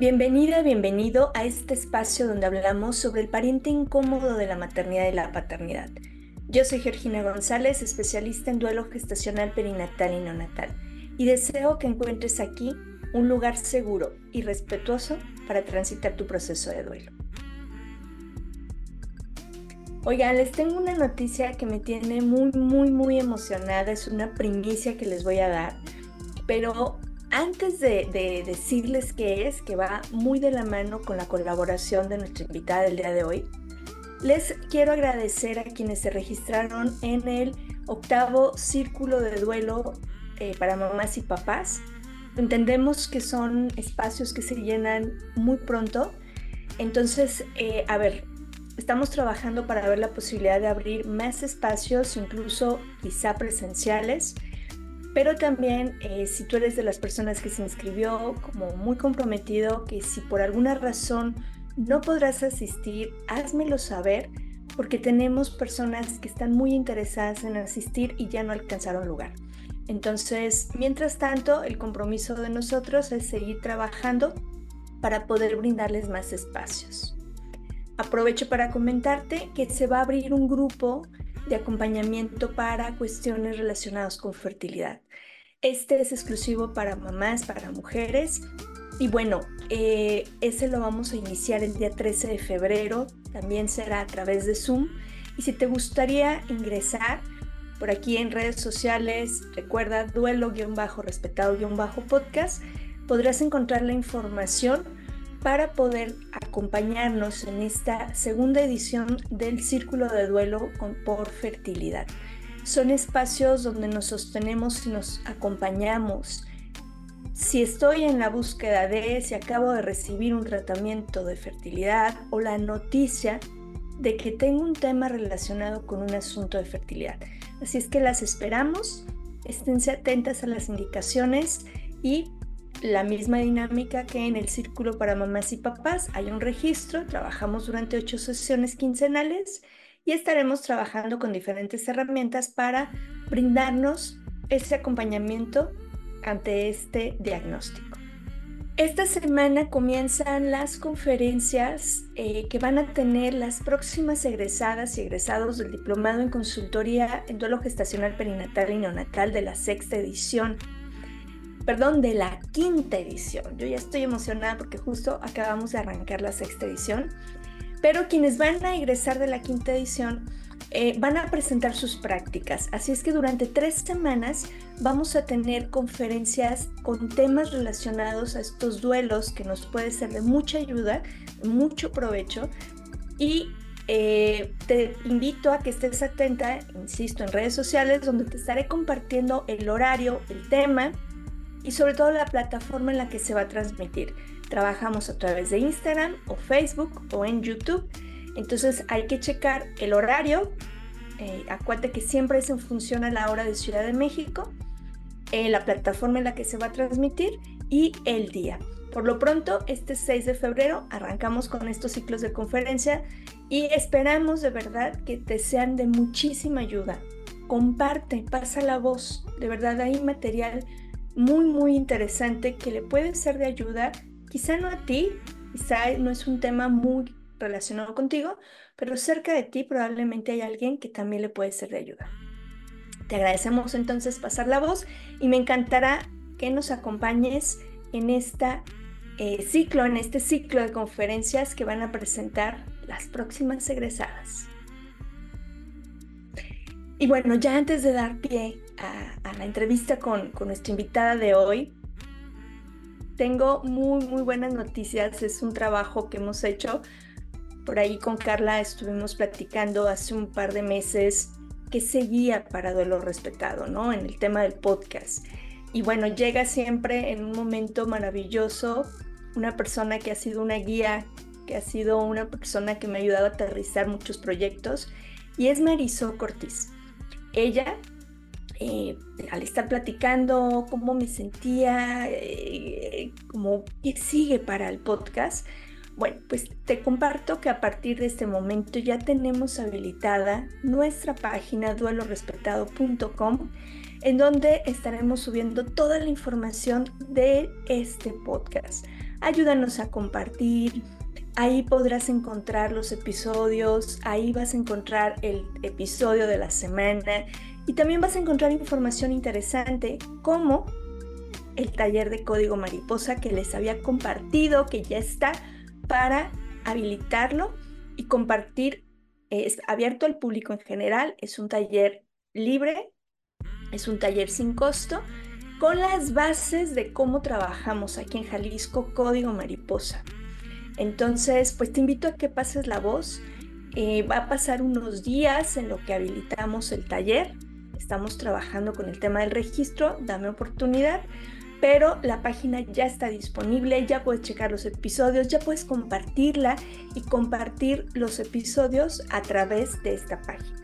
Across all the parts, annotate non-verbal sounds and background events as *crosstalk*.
Bienvenida, bienvenido a este espacio donde hablamos sobre el pariente incómodo de la maternidad y la paternidad. Yo soy Georgina González, especialista en duelo gestacional perinatal y neonatal, y deseo que encuentres aquí un lugar seguro y respetuoso para transitar tu proceso de duelo. Oigan, les tengo una noticia que me tiene muy, muy, muy emocionada. Es una primicia que les voy a dar. Pero antes de, decirles qué es, que va muy de la mano con la colaboración de nuestra invitada del día de hoy, les quiero agradecer a quienes se registraron en el octavo círculo de duelo eh, para mamás y papás. Entendemos que son espacios que se llenan muy pronto. Entonces, eh, a ver, estamos trabajando para ver la posibilidad de abrir más espacios, incluso quizá presenciales pero también eh, si tú eres de las personas que se inscribió como muy comprometido, que si por alguna razón no podrás asistir, házmelo saber porque tenemos personas que están muy interesadas en asistir y ya no alcanzaron lugar. Entonces, mientras tanto, el compromiso de nosotros es seguir trabajando para poder brindarles más espacios. Aprovecho para comentarte que se va a abrir un grupo de acompañamiento para cuestiones relacionadas con fertilidad. Este es exclusivo para mamás, para mujeres. Y bueno, eh, ese lo vamos a iniciar el día 13 de febrero. También será a través de Zoom. Y si te gustaría ingresar por aquí en redes sociales, recuerda duelo-respetado-podcast, podrás encontrar la información para poder acompañarnos en esta segunda edición del Círculo de Duelo por Fertilidad. Son espacios donde nos sostenemos y nos acompañamos. Si estoy en la búsqueda de, si acabo de recibir un tratamiento de fertilidad o la noticia de que tengo un tema relacionado con un asunto de fertilidad. Así es que las esperamos, esténse atentas a las indicaciones y la misma dinámica que en el círculo para mamás y papás. Hay un registro, trabajamos durante ocho sesiones quincenales y estaremos trabajando con diferentes herramientas para brindarnos ese acompañamiento ante este diagnóstico. Esta semana comienzan las conferencias eh, que van a tener las próximas egresadas y egresados del Diplomado en Consultoría en Duelo Gestacional Perinatal y Neonatal de la sexta edición perdón, de la quinta edición. Yo ya estoy emocionada porque justo acabamos de arrancar la sexta edición. Pero quienes van a egresar de la quinta edición eh, van a presentar sus prácticas. Así es que durante tres semanas vamos a tener conferencias con temas relacionados a estos duelos que nos puede ser de mucha ayuda, mucho provecho. Y eh, te invito a que estés atenta, insisto, en redes sociales donde te estaré compartiendo el horario, el tema y sobre todo la plataforma en la que se va a transmitir. Trabajamos a través de Instagram o Facebook o en YouTube. Entonces hay que checar el horario. Eh, acuérdate que siempre es en función a la hora de Ciudad de México, eh, la plataforma en la que se va a transmitir y el día. Por lo pronto, este 6 de febrero arrancamos con estos ciclos de conferencia y esperamos de verdad que te sean de muchísima ayuda. Comparte, pasa la voz. De verdad hay material muy, muy interesante que le puede ser de ayuda, quizá no a ti, quizá no es un tema muy relacionado contigo, pero cerca de ti probablemente hay alguien que también le puede ser de ayuda. Te agradecemos entonces pasar la voz y me encantará que nos acompañes en este ciclo, en este ciclo de conferencias que van a presentar las próximas egresadas. Y bueno, ya antes de dar pie a, la entrevista con, con, nuestra invitada de hoy, tengo muy, muy buenas noticias. Es un trabajo que hemos hecho. Por ahí con Carla estuvimos platicando hace un par de meses que seguía para duelo respetado, ¿no? En el tema del podcast. Y bueno, llega siempre en un momento maravilloso una persona que ha sido una guía, que ha sido una persona que me ha ayudado a aterrizar muchos proyectos, y es Marisol Cortiz ella, eh, al estar platicando cómo me sentía, eh, como qué sigue para el podcast, bueno, pues te comparto que a partir de este momento ya tenemos habilitada nuestra página duelorespetado.com en donde estaremos subiendo toda la información de este podcast. ayúdanos a compartir. Ahí podrás encontrar los episodios, ahí vas a encontrar el episodio de la semana y también vas a encontrar información interesante como el taller de código mariposa que les había compartido, que ya está para habilitarlo y compartir. Es abierto al público en general, es un taller libre, es un taller sin costo, con las bases de cómo trabajamos aquí en Jalisco Código Mariposa. Entonces, pues te invito a que pases la voz. Eh, va a pasar unos días en lo que habilitamos el taller. Estamos trabajando con el tema del registro, dame oportunidad pero la página ya está disponible, ya puedes checar los episodios, ya puedes compartirla y compartir los episodios a través de esta página.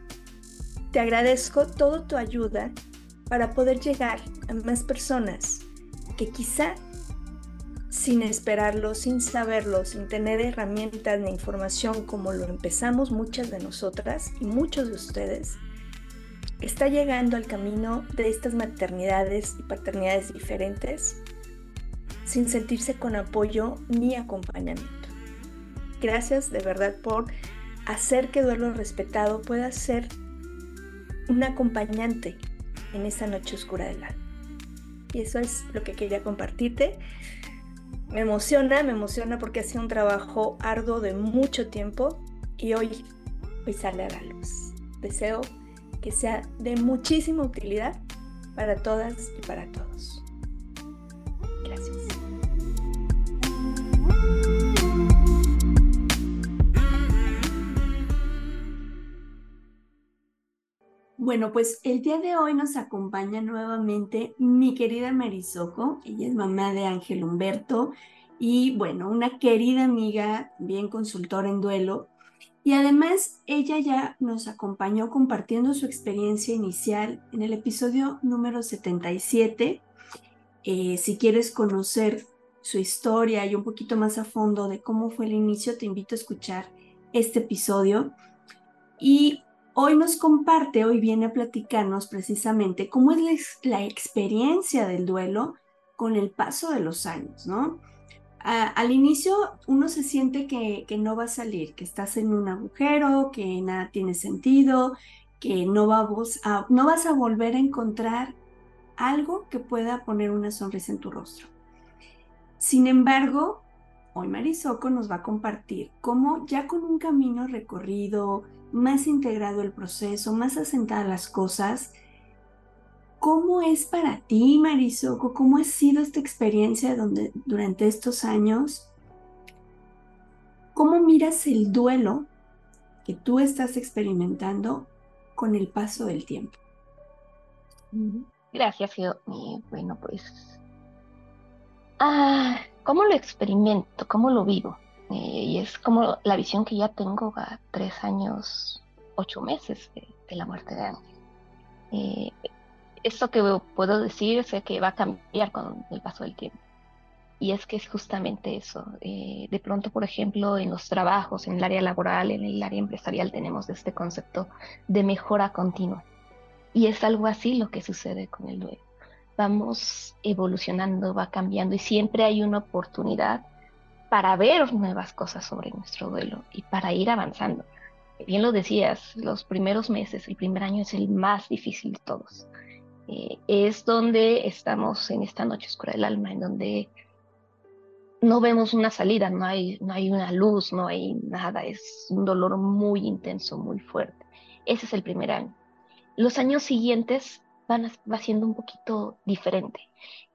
Te agradezco toda tu ayuda para poder llegar a más personas que quizá sin esperarlo, sin saberlo, sin tener herramientas ni información como lo empezamos muchas de nosotras y muchos de ustedes, está llegando al camino de estas maternidades y paternidades diferentes sin sentirse con apoyo ni acompañamiento. Gracias de verdad por hacer que Duelo Respetado pueda ser un acompañante en esta noche oscura del alma. Y eso es lo que quería compartirte. Me emociona, me emociona porque ha sido un trabajo arduo de mucho tiempo y hoy, hoy sale a la luz. Deseo que sea de muchísima utilidad para todas y para todos. Gracias. Bueno, pues el día de hoy nos acompaña nuevamente mi querida Marisoko. Ella es mamá de Ángel Humberto y bueno, una querida amiga, bien consultora en duelo, y además, ella ya nos acompañó compartiendo su experiencia inicial en el episodio número 77. Eh, si quieres conocer su historia y un poquito más a fondo de cómo fue el inicio, te invito a escuchar este episodio. Y hoy nos comparte, hoy viene a platicarnos precisamente cómo es la experiencia del duelo con el paso de los años, ¿no? Al inicio uno se siente que, no va a salir, que estás en un agujero, que nada tiene sentido, que no, a, no vas a volver a encontrar algo que pueda poner una sonrisa en tu rostro. Sin embargo, hoy Marisoko nos va a compartir cómo ya con un camino recorrido, más integrado el proceso, más asentadas las cosas, ¿Cómo es para ti, Marisoko? ¿Cómo ha sido esta experiencia durante estos años? ¿Cómo miras el duelo que tú estás experimentando con el paso del tiempo? Gracias, Gio. bueno, pues, ah, ¿cómo lo experimento? ¿Cómo lo vivo? Eh, y es como la visión que ya tengo a tres años, ocho meses de, la muerte de Ángel. Eh, esto que puedo decir sé que va a cambiar con el paso del tiempo. Y es que es justamente eso. Eh, de pronto, por ejemplo, en los trabajos, en el área laboral, en el área empresarial, tenemos este concepto de mejora continua. Y es algo así lo que sucede con el duelo. Vamos evolucionando, va cambiando y siempre hay una oportunidad para ver nuevas cosas sobre nuestro duelo y para ir avanzando. Bien lo decías, los primeros meses, el primer año es el más difícil de todos eh, es donde estamos en esta noche oscura del alma, en donde no vemos una salida, no hay, no hay una luz, no hay nada, es un dolor muy intenso, muy fuerte. Ese es el primer año. Los años siguientes van va siendo un poquito diferente.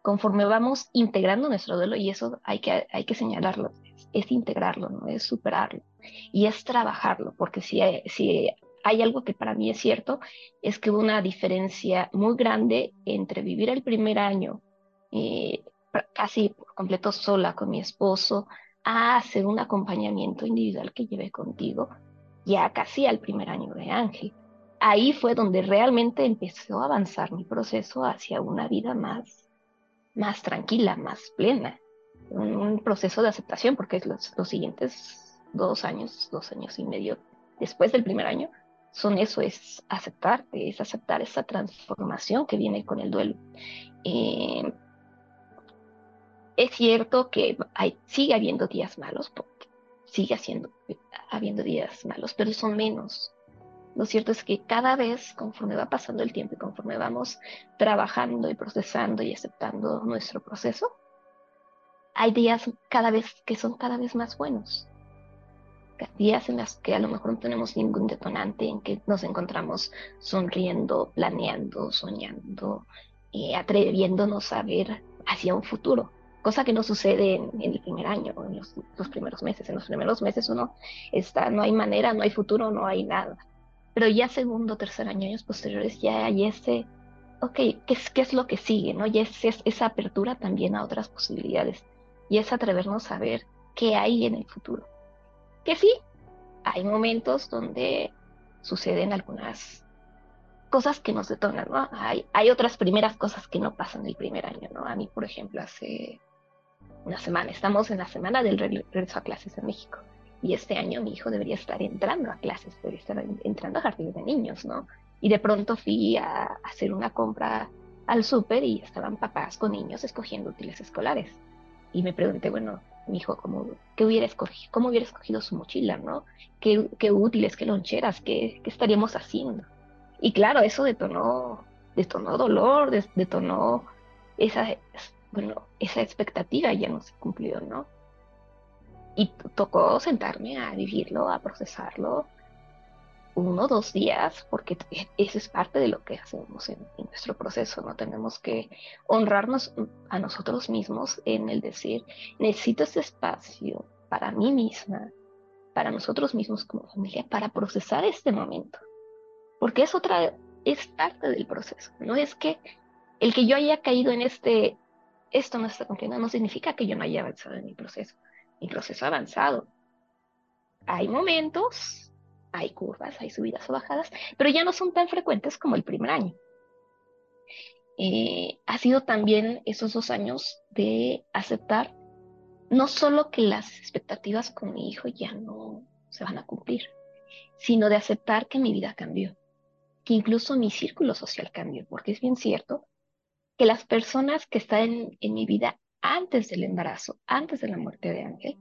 Conforme vamos integrando nuestro duelo, y eso hay que, hay que señalarlo, es, integrarlo, no es superarlo, y es trabajarlo, porque si, si hay algo que para mí es cierto, es que hubo una diferencia muy grande entre vivir el primer año eh, casi por completo sola con mi esposo a hacer un acompañamiento individual que llevé contigo ya casi al primer año de Ángel. Ahí fue donde realmente empezó a avanzar mi proceso hacia una vida más, más tranquila, más plena, un, proceso de aceptación, porque los, los siguientes dos años, dos años y medio después del primer año, son eso, es aceptarte, es aceptar esa transformación que viene con el duelo. Eh, es cierto que hay, sigue habiendo días malos, porque sigue haciendo, habiendo días malos, pero son menos. Lo cierto es que cada vez, conforme va pasando el tiempo y conforme vamos trabajando y procesando y aceptando nuestro proceso, hay días cada vez que son cada vez más buenos. Días en los que a lo mejor no tenemos ningún detonante, en que nos encontramos sonriendo, planeando, soñando, eh, atreviéndonos a ver hacia un futuro, cosa que no sucede en, el primer año, en los, primeros meses. En los primeros meses uno está, no hay manera, no hay futuro, no hay nada. Pero ya segundo, tercer año, años posteriores, ya hay ese, ok, ¿qué es, lo que sigue? ¿no? Ya es, esa apertura también a otras posibilidades y es atrevernos a ver qué hay en el futuro. Que sí, hay momentos donde suceden algunas cosas que nos detonan, ¿no? Hay, hay otras primeras cosas que no pasan el primer año, ¿no? A mí, por ejemplo, hace una semana, estamos en la semana del regreso a clases en México. Y este año mi hijo debería estar entrando a clases, debería estar entrando a jardín de niños, ¿no? Y de pronto fui a, hacer una compra al súper y estaban papás con niños escogiendo útiles escolares. Y me pregunté, bueno, mi hijo, ¿cómo, qué hubiera escogido, ¿cómo hubiera escogido su mochila, no? ¿Qué, qué útiles, qué loncheras, qué, qué, estaríamos haciendo? Y claro, eso detonó, detonó dolor, detonó esa, bueno, esa expectativa ya no se cumplió, ¿no? Y tocó sentarme a vivirlo, a procesarlo uno o dos días, porque eso es parte de lo que hacemos en, nuestro proceso, ¿no? Tenemos que honrarnos a nosotros mismos en el decir, necesito este espacio para mí misma, para nosotros mismos como familia, para procesar este momento. Porque es otra, es parte del proceso. No es que el que yo haya caído en este, esto no está cumpliendo, no significa que yo no haya avanzado en mi proceso mi proceso avanzado. Hay momentos, hay curvas, hay subidas o bajadas, pero ya no son tan frecuentes como el primer año. Eh, ha sido también esos dos años de aceptar no solo que las expectativas con mi hijo ya no se van a cumplir, sino de aceptar que mi vida cambió, que incluso mi círculo social cambió, porque es bien cierto que las personas que están en mi vida antes del embarazo, antes de la muerte de Ángel,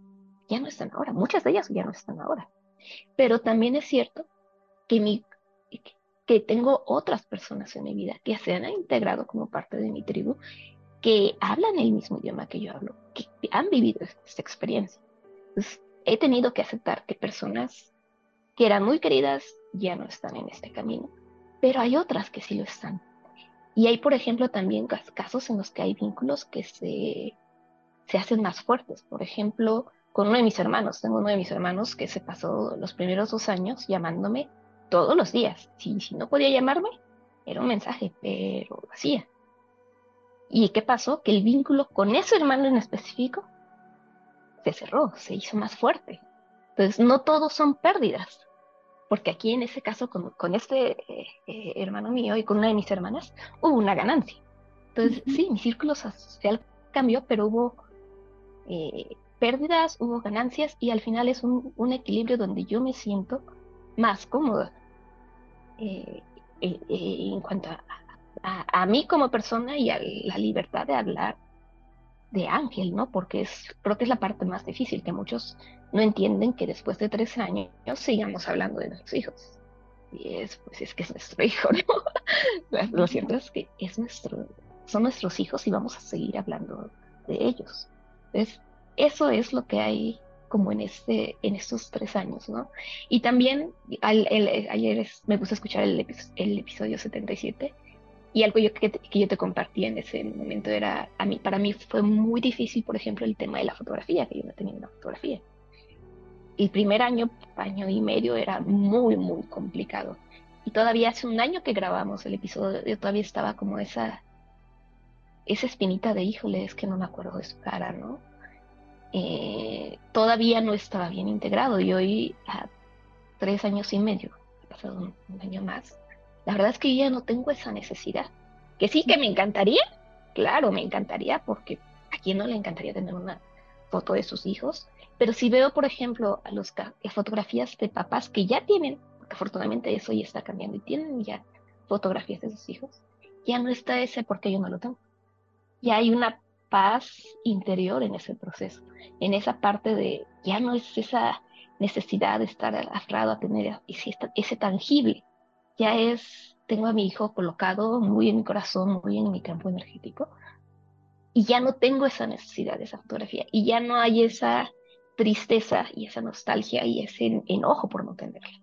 ya no están ahora. Muchas de ellas ya no están ahora. Pero también es cierto que, que tengo otras personas en mi vida que se han integrado como parte de mi tribu, que hablan el mismo idioma que yo hablo, que han vivido esta experiencia. Entonces, he tenido que aceptar que personas que eran muy queridas ya no están en este camino, pero hay otras que sí lo están. Y hay, por ejemplo, también casos en los que hay vínculos que se, se hacen más fuertes. Por ejemplo, con uno de mis hermanos. Tengo uno de mis hermanos que se pasó los primeros dos años llamándome todos los días. Si, si no podía llamarme, era un mensaje, pero lo hacía. ¿Y qué pasó? Que el vínculo con ese hermano en específico se cerró, se hizo más fuerte. Entonces, no todos son pérdidas porque aquí en ese caso con, este eh, eh, hermano mío y con una de mis hermanas hubo una ganancia. Entonces, sí, mi círculo social cambió, pero hubo eh, pérdidas, hubo ganancias y al final es un, equilibrio donde yo me siento más cómoda en cuanto a, a, mí como persona y a la libertad de hablar de Ángel, ¿no? Porque es, creo que es la parte más difícil, que muchos no entienden que después de tres años sigamos hablando de nuestros hijos. Y es, pues es que es nuestro hijo, ¿no? *laughs* Lo cierto es que es nuestro, son nuestros hijos y vamos a seguir hablando de ellos. Entonces, eso es lo que hay como en este en estos tres años, ¿no? Y también ayer me gusta escuchar el, el episodio 77 y algo yo, que, que, yo te compartí en ese momento era, a mí, para mí fue muy difícil, por ejemplo, el tema de la fotografía, que yo no tenía una fotografía. El primer año, año y medio era muy, muy complicado. Y todavía hace un año que grabamos el episodio, yo todavía estaba como esa, esa espinita de, híjole, es que no me acuerdo de su cara, ¿no? Eh, todavía no estaba bien integrado y hoy, a tres años y medio, ha pasado un año más, la verdad es que ya no tengo esa necesidad. Que sí que me encantaría, claro, me encantaría, porque a quién no le encantaría tener una foto de sus hijos. Pero si veo, por ejemplo, a los, fotografías de papás que ya tienen, porque afortunadamente eso ya está cambiando y tienen ya fotografías de sus hijos, ya no está ese porque yo no lo tengo. Ya hay una paz interior en ese proceso, en esa parte de ya no es esa necesidad de estar aferrado a tener ese, tangible, ya es, tengo a mi hijo colocado muy en mi corazón, muy en mi campo energético, y ya no tengo esa necesidad de esa fotografía, y ya no hay esa tristeza y esa nostalgia y ese enojo por no tenerla.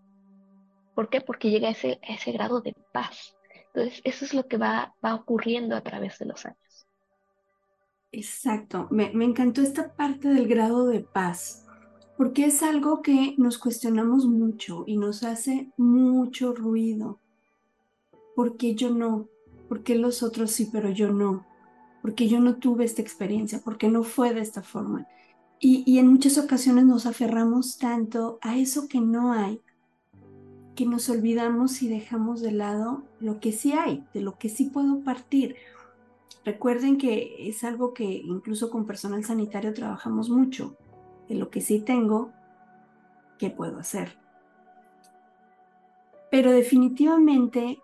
¿Por qué? Porque llega a ese, ese grado de paz. Entonces, eso es lo que va, va ocurriendo a través de los años. Exacto, me, me encantó esta parte del grado de paz, porque es algo que nos cuestionamos mucho y nos hace mucho ruido. ¿Por qué yo no? ¿Por qué los otros sí, pero yo no? ¿Por qué yo no tuve esta experiencia? ¿Por qué no fue de esta forma? Y, y en muchas ocasiones nos aferramos tanto a eso que no hay, que nos olvidamos y dejamos de lado lo que sí hay, de lo que sí puedo partir. Recuerden que es algo que incluso con personal sanitario trabajamos mucho, de lo que sí tengo, ¿qué puedo hacer? Pero definitivamente,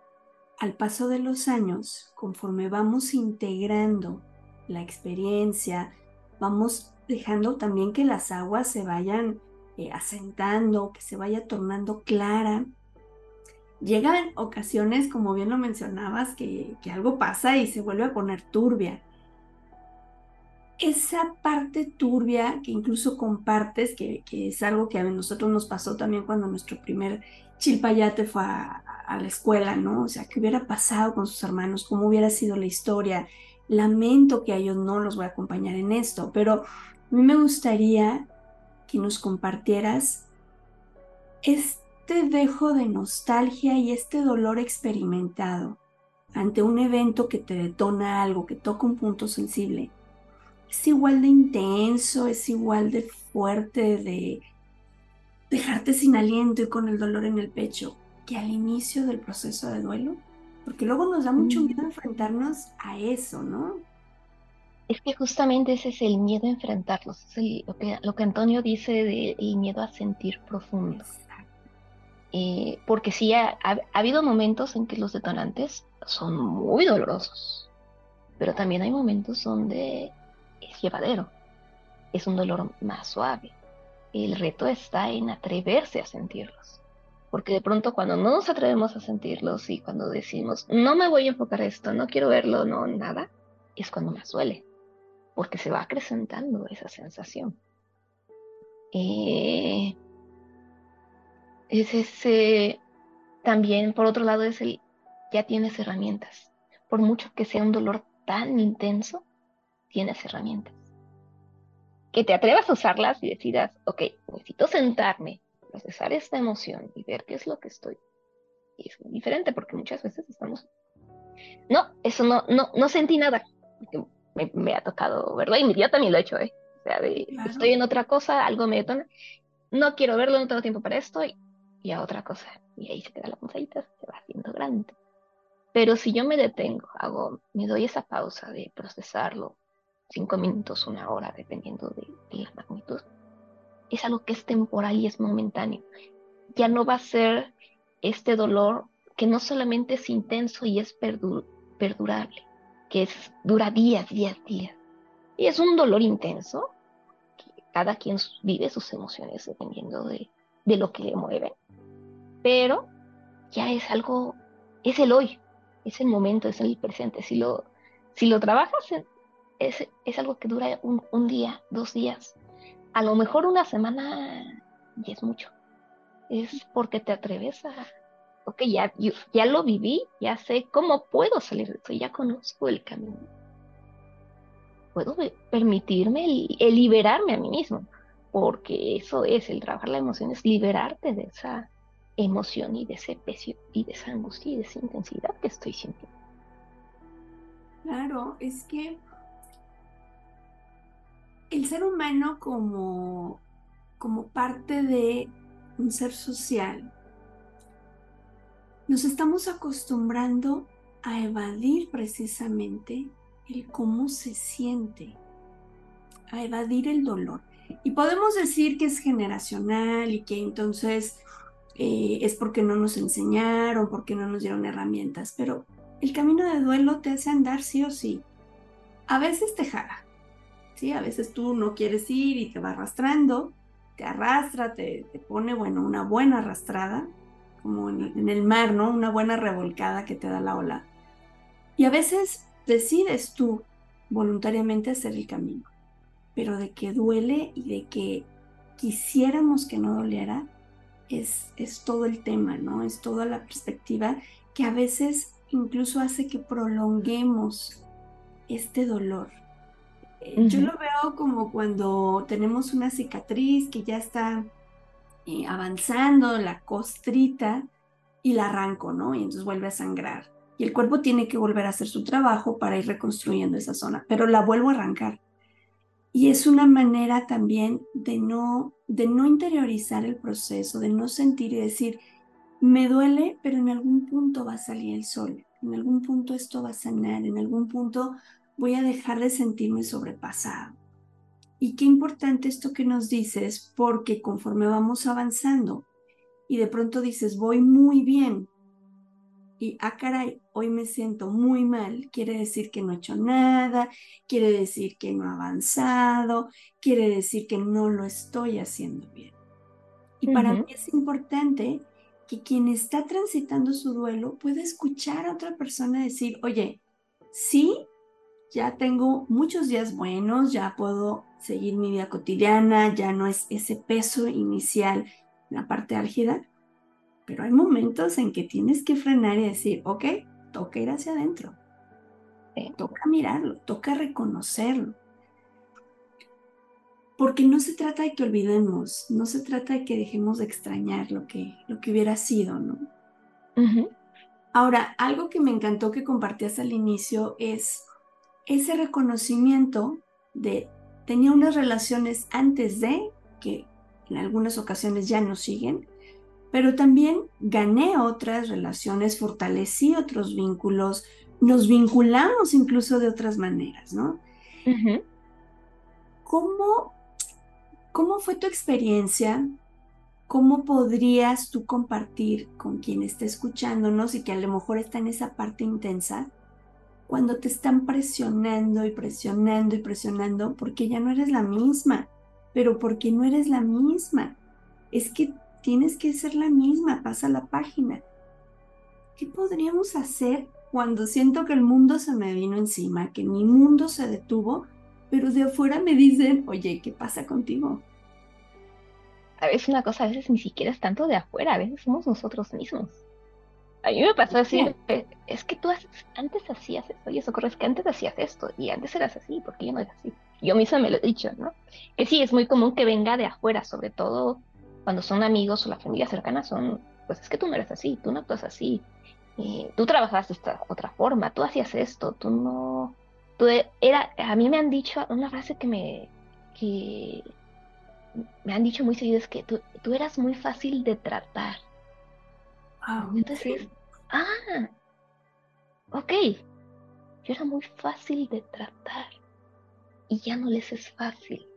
al paso de los años, conforme vamos integrando la experiencia, vamos dejando también que las aguas se vayan eh, asentando, que se vaya tornando clara, llegan ocasiones, como bien lo mencionabas, que, algo pasa y se vuelve a poner turbia. Esa parte turbia que incluso compartes, que, es algo que a nosotros nos pasó también cuando nuestro primer chilpayate fue a, a la escuela, ¿no? O sea, qué hubiera pasado con sus hermanos, cómo hubiera sido la historia. Lamento que a ellos no los voy a acompañar en esto, pero a mí me gustaría que nos compartieras este este dejo de nostalgia y este dolor experimentado ante un evento que te detona algo, que toca un punto sensible, es igual de intenso, es igual de fuerte, de dejarte sin aliento y con el dolor en el pecho que al inicio del proceso de duelo? Porque luego nos da mucho miedo enfrentarnos a eso, ¿no? Es que justamente ese es el miedo a enfrentarlos, es lo, que, lo que Antonio dice del miedo a sentir profundo. Eh, porque sí ha, habido momentos en que los detonantes son muy dolorosos, pero también hay momentos donde es llevadero, es un dolor más suave. El reto está en atreverse a sentirlos, porque de pronto cuando no nos atrevemos a sentirlos y cuando decimos, no me voy a enfocar esto, no quiero verlo, no, nada, es cuando más duele, porque se va acrecentando esa sensación. Eh, es ese, también por otro lado es el, ya tienes herramientas. Por mucho que sea un dolor tan intenso, tienes herramientas. Que te atrevas a usarlas y decidas, ok, necesito sentarme, procesar esta emoción y ver qué es lo que estoy. Y es muy diferente porque muchas veces estamos, no, eso no, no, no sentí nada. Me, me ha tocado verlo y yo también lo he hecho, ¿eh? O sea, estoy en otra cosa, algo me detona, no quiero verlo, no tengo tiempo para esto y y a otra cosa. Y ahí se queda la punzadita, se va haciendo grande. Pero si yo me detengo, hago, me doy esa pausa de procesarlo, cinco minutos, una hora, dependiendo de, la magnitud, es algo que es temporal y es momentáneo. Ya no va a ser este dolor que no solamente es intenso y es perdurable, que es, dura días, días, días. Y es un dolor intenso, que cada quien vive sus emociones dependiendo de, de lo que le mueve pero ya es algo, es el hoy, es el momento, es el presente. Si lo, si lo trabajas, es, es algo que dura un, día, dos días, a lo mejor una semana y es mucho. Es porque te atreves a, ok, ya, ya lo viví, ya sé cómo puedo salir de esto, ya conozco el camino. Puedo permitirme el liberarme a mí mismo, porque eso es, el trabajar la emoción es liberarte de esa emoción y de ese peso y de esa angustia y de esa intensidad que estoy sintiendo. Claro, es que el ser humano como, como parte de un ser social, nos estamos acostumbrando a evadir precisamente el cómo se siente, a evadir el dolor. Y podemos decir que es generacional y que entonces eh, es porque no nos enseñaron, porque no nos dieron herramientas, pero el camino de duelo te hace andar sí o sí. A veces te jala, ¿sí? A veces tú no quieres ir y te va arrastrando, te arrastra, te, te pone, bueno, una buena arrastrada, como en, en el mar, ¿no? Una buena revolcada que te da la ola. Y a veces decides tú voluntariamente hacer el camino, pero de que duele y de que quisiéramos que no doliera, es, es todo el tema, ¿no? Es toda la perspectiva que a veces incluso hace que prolonguemos este dolor. Eh, yo lo veo como cuando tenemos una cicatriz que ya está eh, avanzando, la costrita, y la arranco, ¿no? Y entonces vuelve a sangrar. Y el cuerpo tiene que volver a hacer su trabajo para ir reconstruyendo esa zona, pero la vuelvo a arrancar. Y es una manera también de no, de no interiorizar el proceso, de no sentir y decir, me duele, pero en algún punto va a salir el sol, en algún punto esto va a sanar, en algún punto voy a dejar de sentirme sobrepasado. Y qué importante esto que nos dices, porque conforme vamos avanzando y de pronto dices, voy muy bien, y ah, caray, hoy me siento muy mal, quiere decir que no he hecho nada, quiere decir que no he avanzado, quiere decir que no lo estoy haciendo bien. Y para mí es importante que quien está transitando su duelo pueda escuchar a otra persona decir, oye, sí, ya tengo muchos días buenos, ya puedo seguir mi vida cotidiana, ya no es ese peso inicial, la parte álgida, pero hay momentos en que tienes que frenar y decir, ok, toca ir hacia adentro, toca mirarlo, toca reconocerlo. Porque no se trata de que olvidemos, no se trata de que dejemos de extrañar lo que, lo que hubiera sido, ¿no? Ahora, algo que me encantó que compartías al inicio es ese reconocimiento de tenía unas relaciones antes de que en algunas ocasiones ya no siguen, pero también gané otras relaciones, fortalecí otros vínculos, nos vinculamos incluso de otras maneras, ¿no? ¿Cómo ¿Cómo fue tu experiencia? ¿Cómo podrías tú compartir con quien esté escuchándonos y que a lo mejor está en esa parte intensa? Cuando te están presionando y presionando y presionando porque ya no eres la misma, pero porque no eres la misma. Es que tienes que ser la misma, pasa la página. ¿Qué podríamos hacer cuando siento que el mundo se me vino encima, que mi mundo se detuvo pero de afuera me dicen, oye, ¿qué pasa contigo? A veces una cosa, a veces ni siquiera es tanto de afuera, a veces somos nosotros mismos. A mí me pasó decir, es que tú antes hacías esto y eso corre, es que antes hacías esto y antes eras así, porque yo no era así. Yo misma me lo he dicho, ¿no? Que sí, es muy común que venga de afuera, sobre todo cuando son amigos o la familia cercana, son, pues es que tú no eres así, tú no actúas así, eh, tú trabajas de esta otra forma, tú hacías esto, tú no, era, a mí me han dicho una frase que me, que me han dicho muy seguido, es que tú, tú eras muy fácil de tratar. Ah, Entonces, ah, ok, yo era muy fácil de tratar y ya no les es fácil.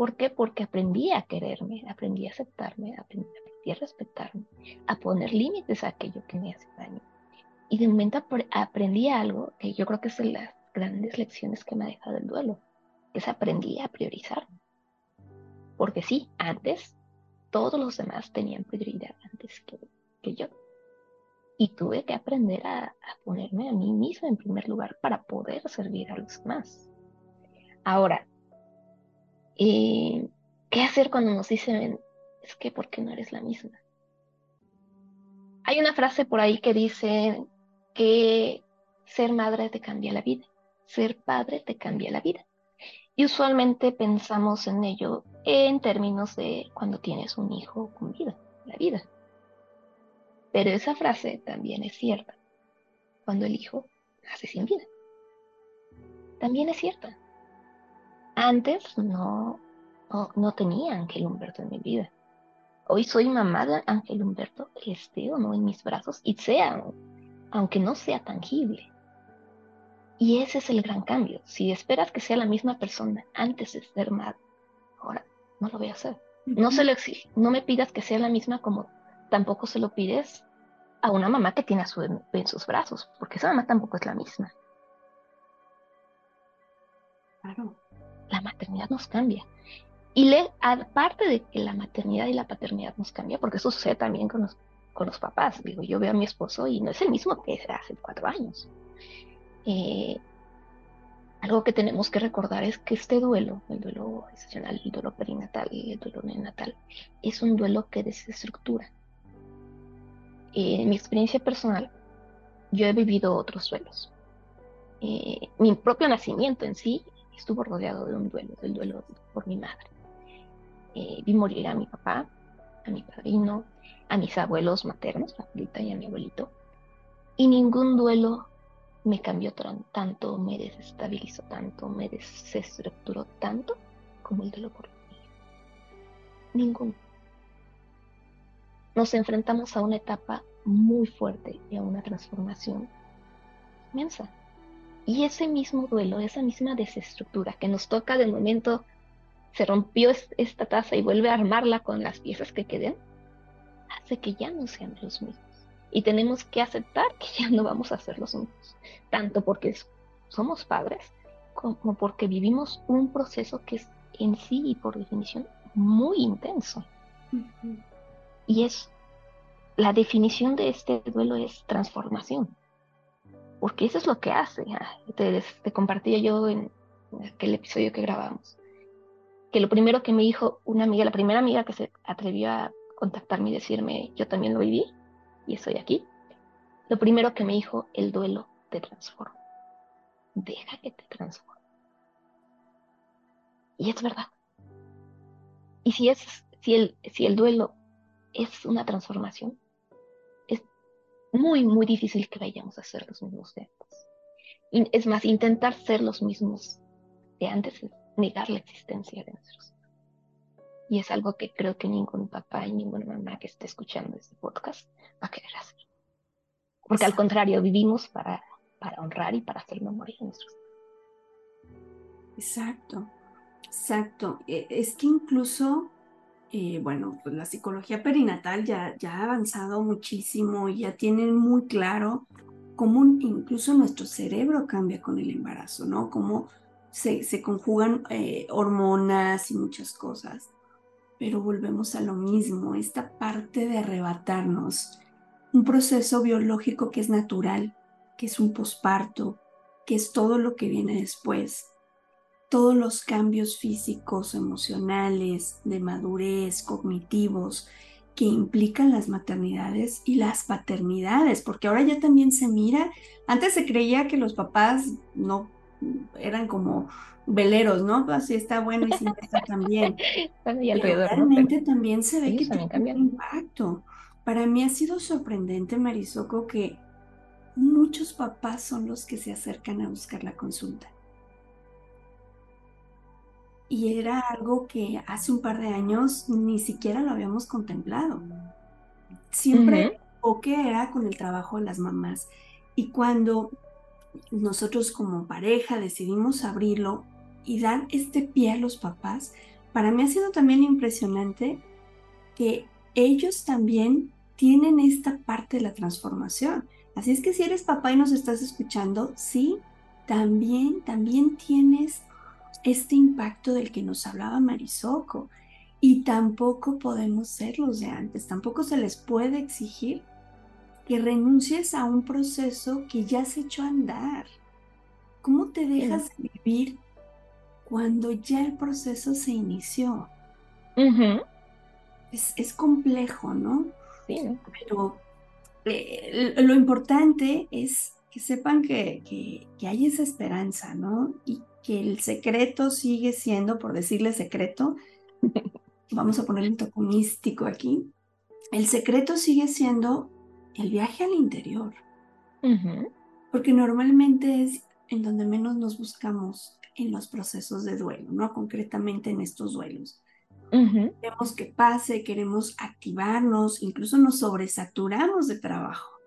¿Por qué? Porque aprendí a quererme, aprendí a aceptarme, aprendí, a respetarme, a poner límites a aquello que me hace daño. Y de momento aprendí algo que yo creo que es la grandes lecciones que me ha dejado el duelo, es aprendí a priorizar. Porque sí, antes todos los demás tenían prioridad antes que, yo. Y tuve que aprender a, ponerme a mí misma en primer lugar para poder servir a los demás. Ahora, eh, ¿qué hacer cuando nos dicen, es que ¿por qué no eres la misma? Hay una frase por ahí que dice que ser madre te cambia la vida ser padre te cambia la vida. Y usualmente pensamos en ello en términos de cuando tienes un hijo con vida, la vida. Pero esa frase también es cierta cuando el hijo nace sin vida. También es cierta. Antes no, no, tenía Ángel Humberto en mi vida. Hoy soy mamá de Ángel Humberto, esté o no en mis brazos, y sea, aunque no sea tangible. Y ese es el gran cambio. Si esperas que sea la misma persona antes de ser madre, ahora no lo voy a hacer. No se lo exige. No me pidas que sea la misma como tampoco se lo pides a una mamá que tiene a su en sus brazos, porque esa mamá tampoco es la misma. Claro. La maternidad nos cambia. Y le, aparte de que la maternidad y la paternidad nos cambia, porque eso sucede también con los, con los papás. Digo, yo veo a mi esposo y no es el mismo que hace cuatro años. Eh, algo que tenemos que recordar es que este duelo, el duelo gestacional, el duelo perinatal y el duelo neonatal, es un duelo que desestructura. en mi experiencia personal, yo he vivido otros duelos. Eh, mi propio nacimiento en sí estuvo rodeado de un duelo, del duelo por mi madre. Eh, vi morir a mi papá, a mi padrino, a mis abuelos maternos, a abuelita y a mi abuelito, y ningún duelo me cambió tanto, me desestabilizó tanto, me desestructuró tanto como el duelo por mi hija. Ninguno. Nos enfrentamos a una etapa muy fuerte y a una transformación inmensa. Y ese mismo duelo, esa misma desestructura que nos toca de momento, se rompió esta taza y vuelve a armarla con las piezas que queden, hace que ya no sean los mismos. Y tenemos que aceptar que ya no vamos a ser los mismos, tanto porque somos padres como porque vivimos un proceso que es en sí y por definición muy intenso. Y es la definición de este duelo es transformación porque eso es lo que hace. Ah, te, te compartía yo en aquel episodio que grabamos, que lo primero que me dijo una amiga, la primera amiga que se atrevió a contactarme y decirme, yo también lo viví y estoy aquí, lo primero que me dijo, el duelo te transforma. Deja que te transforme. Y es verdad. Y si, es, si, el, si el duelo es una transformación, muy, muy difícil que vayamos a ser los mismos de antes. es más, intentar ser los mismos de antes es negar la existencia de nuestros y es algo que creo que ningún papá y ninguna mamá que esté escuchando este podcast va a querer hacer. Porque al contrario, vivimos para, para honrar y para hacer memoria de nuestros Exacto, exacto. E, es que incluso bueno, pues la psicología perinatal ya, ha avanzado muchísimo y ya tienen muy claro cómo incluso nuestro cerebro cambia con el embarazo, ¿no? Cómo se, se conjugan eh, hormonas y muchas cosas. Pero volvemos a lo mismo, esta parte de arrebatarnos un proceso biológico que es natural, que es un posparto, que es todo lo que viene después, todos los cambios físicos, emocionales, de madurez, cognitivos que implican las maternidades y las paternidades, porque ahora ya también se mira, antes se creía que los papás no eran como veleros, ¿no? Así está bueno y si está también. *laughs* y alrededor, realmente también se ve que tiene un impacto. Para mí ha sido sorprendente, Marisoco, que muchos papás son los que se acercan a buscar la consulta y era algo que hace un par de años ni siquiera lo habíamos contemplado. Siempre o que era con el trabajo de las mamás. Y cuando nosotros como pareja decidimos abrirlo y dar este pie a los papás, para mí ha sido también impresionante que ellos también tienen esta parte de la transformación. Así es que si eres papá y nos estás escuchando, sí, también, también tienes este impacto del que nos hablaba Marisoco. Y tampoco podemos ser los de antes, tampoco se les puede exigir que renuncies a un proceso que ya se echó a andar. ¿Cómo te dejas de vivir cuando ya el proceso se inició? es, complejo, ¿no? Sí. Pero eh, lo importante es que sepan que, que, que, hay esa esperanza, ¿no? Y que el secreto sigue siendo, por decirle secreto, *laughs* vamos a poner un toque místico aquí, el secreto sigue siendo el viaje al interior. Porque normalmente es en donde menos nos buscamos en los procesos de duelo, ¿no? Concretamente en estos duelos. Queremos que pase, queremos activarnos, incluso nos sobresaturamos de trabajo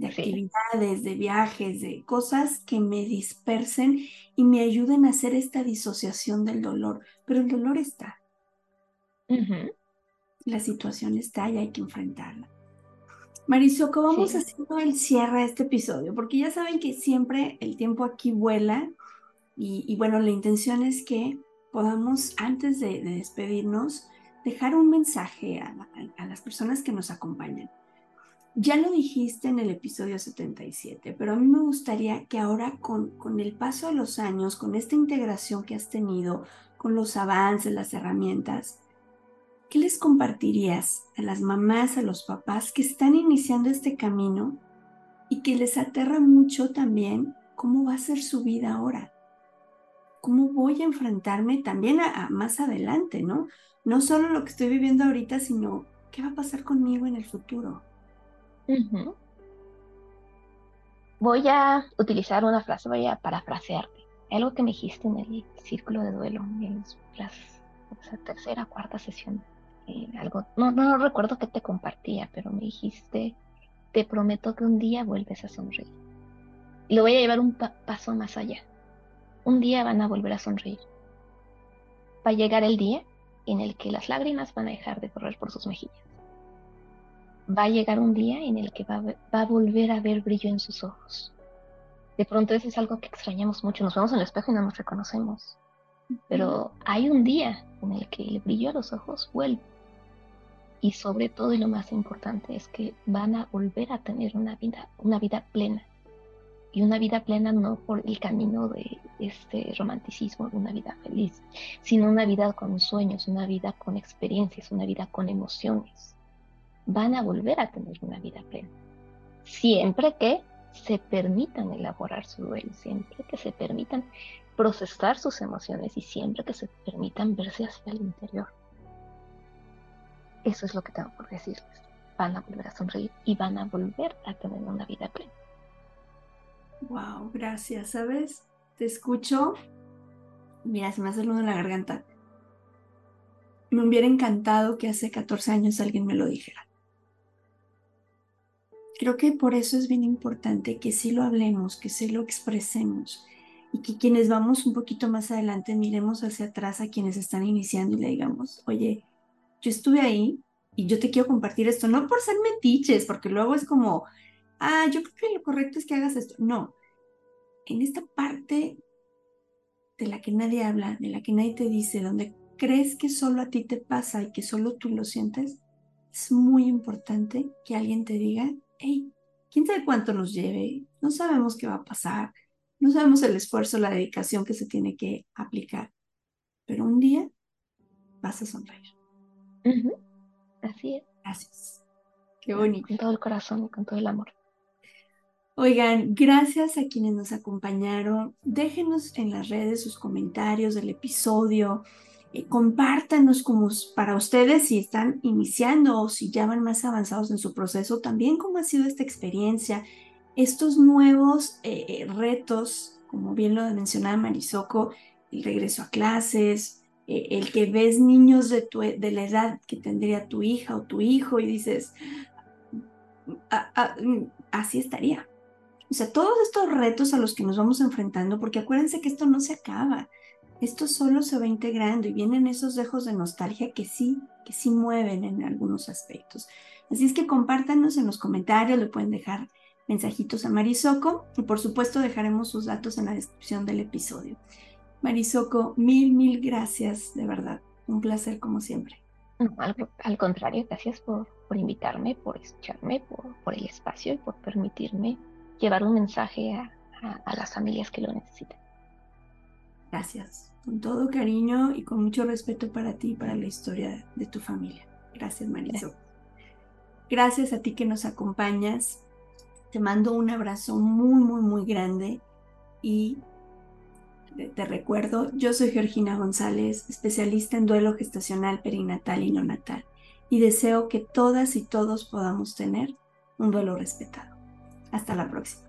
de actividades, de viajes, de cosas que me dispersen y me ayuden a hacer esta disociación del dolor. Pero el dolor está. La situación está y hay que enfrentarla. Marisoco, vamos haciendo el cierre de este episodio, porque ya saben que siempre el tiempo aquí vuela Y, bueno, la intención es que podamos, antes de, despedirnos, dejar un mensaje a, las personas que nos acompañan. Ya lo dijiste en el episodio 77, pero a mí me gustaría que ahora con, con el paso de los años, con esta integración que has tenido, con los avances, las herramientas, ¿qué les compartirías a las mamás, a los papás que están iniciando este camino y que les aterra mucho también cómo va a ser su vida ahora? ¿Cómo voy a enfrentarme también a, más adelante, no? No solo lo que estoy viviendo ahorita, sino qué va a pasar conmigo en el futuro. Voy a utilizar una frase, voy a parafrasearte. Algo que me dijiste en el círculo de duelo, en la tercera, cuarta sesión algo, no, no recuerdo que te compartía, pero me dijiste, te prometo que un día vuelves a sonreír. Y lo voy a llevar un paso más allá. Un día van a volver a sonreír. Va a llegar el día en el que las lágrimas van a dejar de correr por sus mejillas. Va a llegar un día en el que va a, volver a ver brillo en sus ojos. De pronto eso es algo que extrañamos mucho. Nos vemos en el espejo y no nos reconocemos. Pero hay un día en el que el brillo a los ojos vuelve y sobre todo y lo más importante es que van a volver a tener una vida, una vida plena. Y una vida plena no por el camino de este romanticismo, de una vida feliz, sino una vida con sueños, una vida con experiencias, una vida con emociones. Van a volver a tener una vida plena. Siempre que se permitan elaborar su duelo, siempre que se permitan procesar sus emociones y siempre que se permitan verse hacia el interior. Eso es lo que tengo por decirles. Van a volver a sonreír y van a volver a tener una vida plena. Wow, gracias. ¿Sabes? Te escucho. Mira, se me hace el nudo en la garganta. Me hubiera encantado que hace 14 años alguien me lo dijera. Creo que por eso es bien importante que sí lo hablemos, que sí lo expresemos y que quienes vamos un poquito más adelante miremos hacia atrás a quienes están iniciando y le digamos, oye, yo estuve ahí y yo te quiero compartir esto, no por ser metiches, porque luego es como, ah, yo creo que lo correcto es que hagas esto. No, en esta parte de la que nadie habla, de la que nadie te dice, donde crees que solo a ti te pasa y que solo tú lo sientes, es muy importante que alguien te diga, hey, quién sabe cuánto nos lleve, no sabemos qué va a pasar, no sabemos el esfuerzo, la dedicación que se tiene que aplicar, pero un día vas a sonreír. Así es. Gracias. Qué bonito. Con todo el corazón y con todo el amor. Oigan, gracias a quienes nos acompañaron. Déjenos en las redes sus comentarios del episodio. Eh, compártanos como para ustedes si están iniciando o si ya van más avanzados en su proceso, también cómo ha sido esta experiencia, estos nuevos eh, eh, retos, como bien lo mencionaba Marisoco, el regreso a clases, eh, el que ves niños de, tu, de la edad que tendría tu hija o tu hijo y dices, mm, así estaría. O sea, todos estos retos a los que nos vamos enfrentando, porque acuérdense que esto no se acaba, esto solo se va integrando y vienen esos dejos de nostalgia que sí, que sí mueven en algunos aspectos. Así es que compártanos en los comentarios, le pueden dejar mensajitos a Marisoco y por supuesto dejaremos sus datos en la descripción del episodio. Marisoco, mil, mil gracias, de verdad. Un placer como siempre. al, contrario, gracias por, por invitarme, por escucharme, por, por, el espacio y por permitirme llevar un mensaje a, a, las familias que lo necesitan. Gracias, con todo cariño y con mucho respeto para ti y para la historia de tu familia. Gracias, Marisoco. Gracias a ti que nos acompañas. Te mando un abrazo muy, muy, muy grande y te recuerdo, yo soy Georgina González, especialista en duelo gestacional, perinatal y neonatal, y deseo que todas y todos podamos tener un duelo respetado. Hasta la próxima.